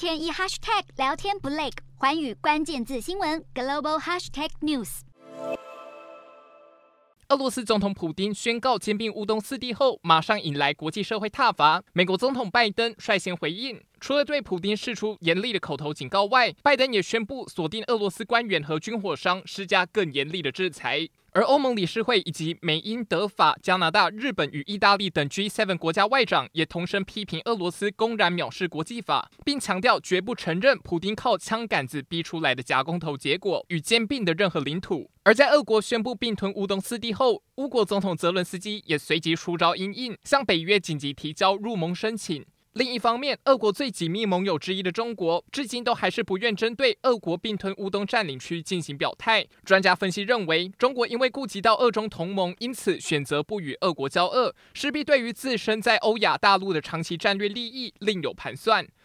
天一 hashtag 聊天不累，环宇关键字新闻 global hashtag news。俄罗斯总统普京宣告兼并乌东四地后，马上引来国际社会挞伐。美国总统拜登率先回应，除了对普丁释出严厉的口头警告外，拜登也宣布锁定俄罗斯官员和军火商，施加更严厉的制裁。而欧盟理事会以及美、英、德、法、加拿大、日本与意大利等 G7 国家外长也同声批评俄罗斯公然藐视国际法，并强调绝不承认普丁靠枪杆子逼出来的假公投结果与兼并的任何领土。而在俄国宣布并吞乌东四地后，乌国总统泽伦斯基也随即出招因应，向北约紧急提交入盟申请。另一方面，俄国最紧密盟友之一的中国，至今都还是不愿针对俄国并吞乌东占领区进行表态。专家分析认为，中国因为顾及到俄中同盟，因此选择不与俄国交恶，势必对于自身在欧亚大陆的长期战略利益另有盘算。